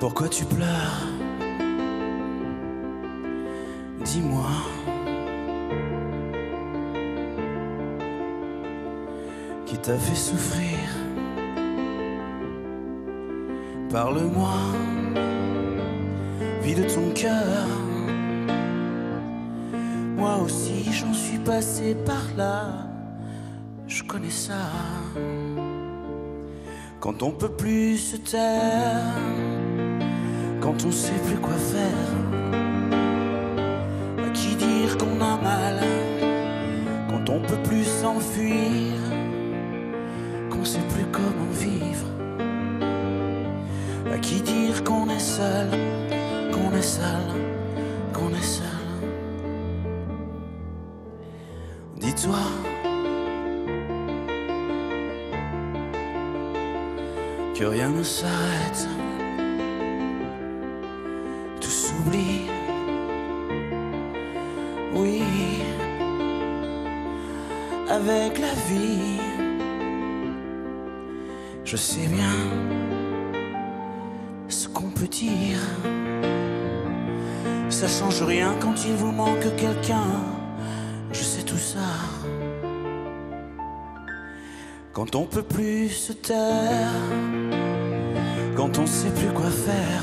Pourquoi tu pleures? Dis-moi. Qui t'a fait souffrir? Parle-moi, vide ton cœur. Moi aussi j'en suis passé par là, je connais ça. Quand on peut plus se taire, quand on sait plus quoi faire, à qui dire qu'on a mal, quand on peut plus s'enfuir, qu'on sait plus comment vivre. À qui dire qu'on est seul, qu'on est seul, qu'on est seul? Dis-toi. Que rien ne s'arrête, Oui, avec la vie, je sais bien ce qu'on peut dire. Ça change rien quand il vous manque quelqu'un. Je sais tout ça. Quand on peut plus se taire, quand on sait plus quoi faire.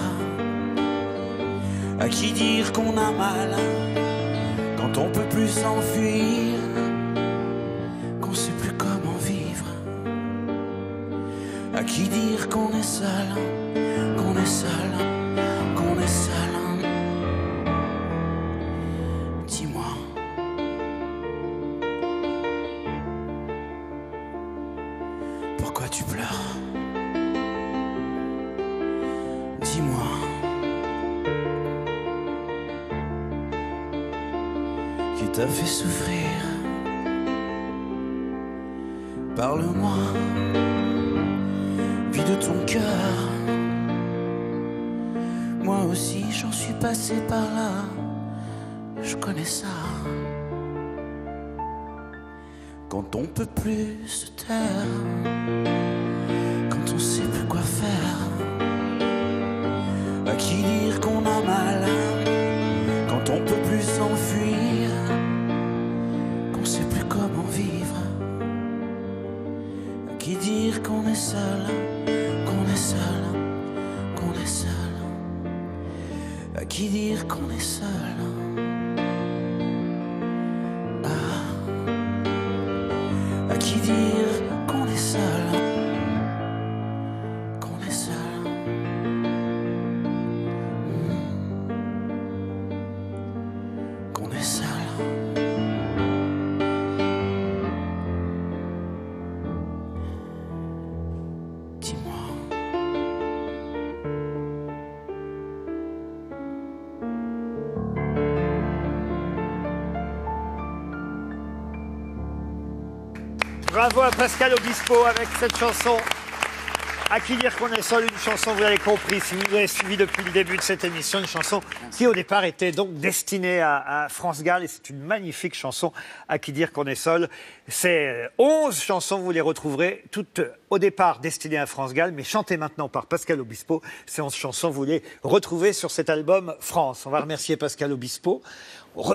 À qui dire qu'on a mal, on peut plus s'enfuir, qu'on sait plus comment vivre. À qui dire qu'on est seul, qu'on est seul, qu'on est seul? Dis-moi. Pourquoi tu pleures? Qui t'a fait souffrir Parle-moi. Vide ton cœur. Moi aussi j'en suis passé par là. Je connais ça. Quand on peut plus se taire, est seul, qu'on est seul, à qui dire qu'on est seul? Bravo à Pascal Obispo avec cette chanson. À qui dire qu'on est seul, une chanson, vous l'avez compris, si vous avez suivi depuis le début de cette émission, une chanson qui au départ était donc destinée à, France Gall et c'est une magnifique chanson, À qui dire qu'on est seul? C'est 11 chansons, vous les retrouverez, toutes au départ destinées à France Gall, mais chantées maintenant par Pascal Obispo. Ces 11 chansons, vous les retrouvez sur cet album France. On va remercier Pascal Obispo.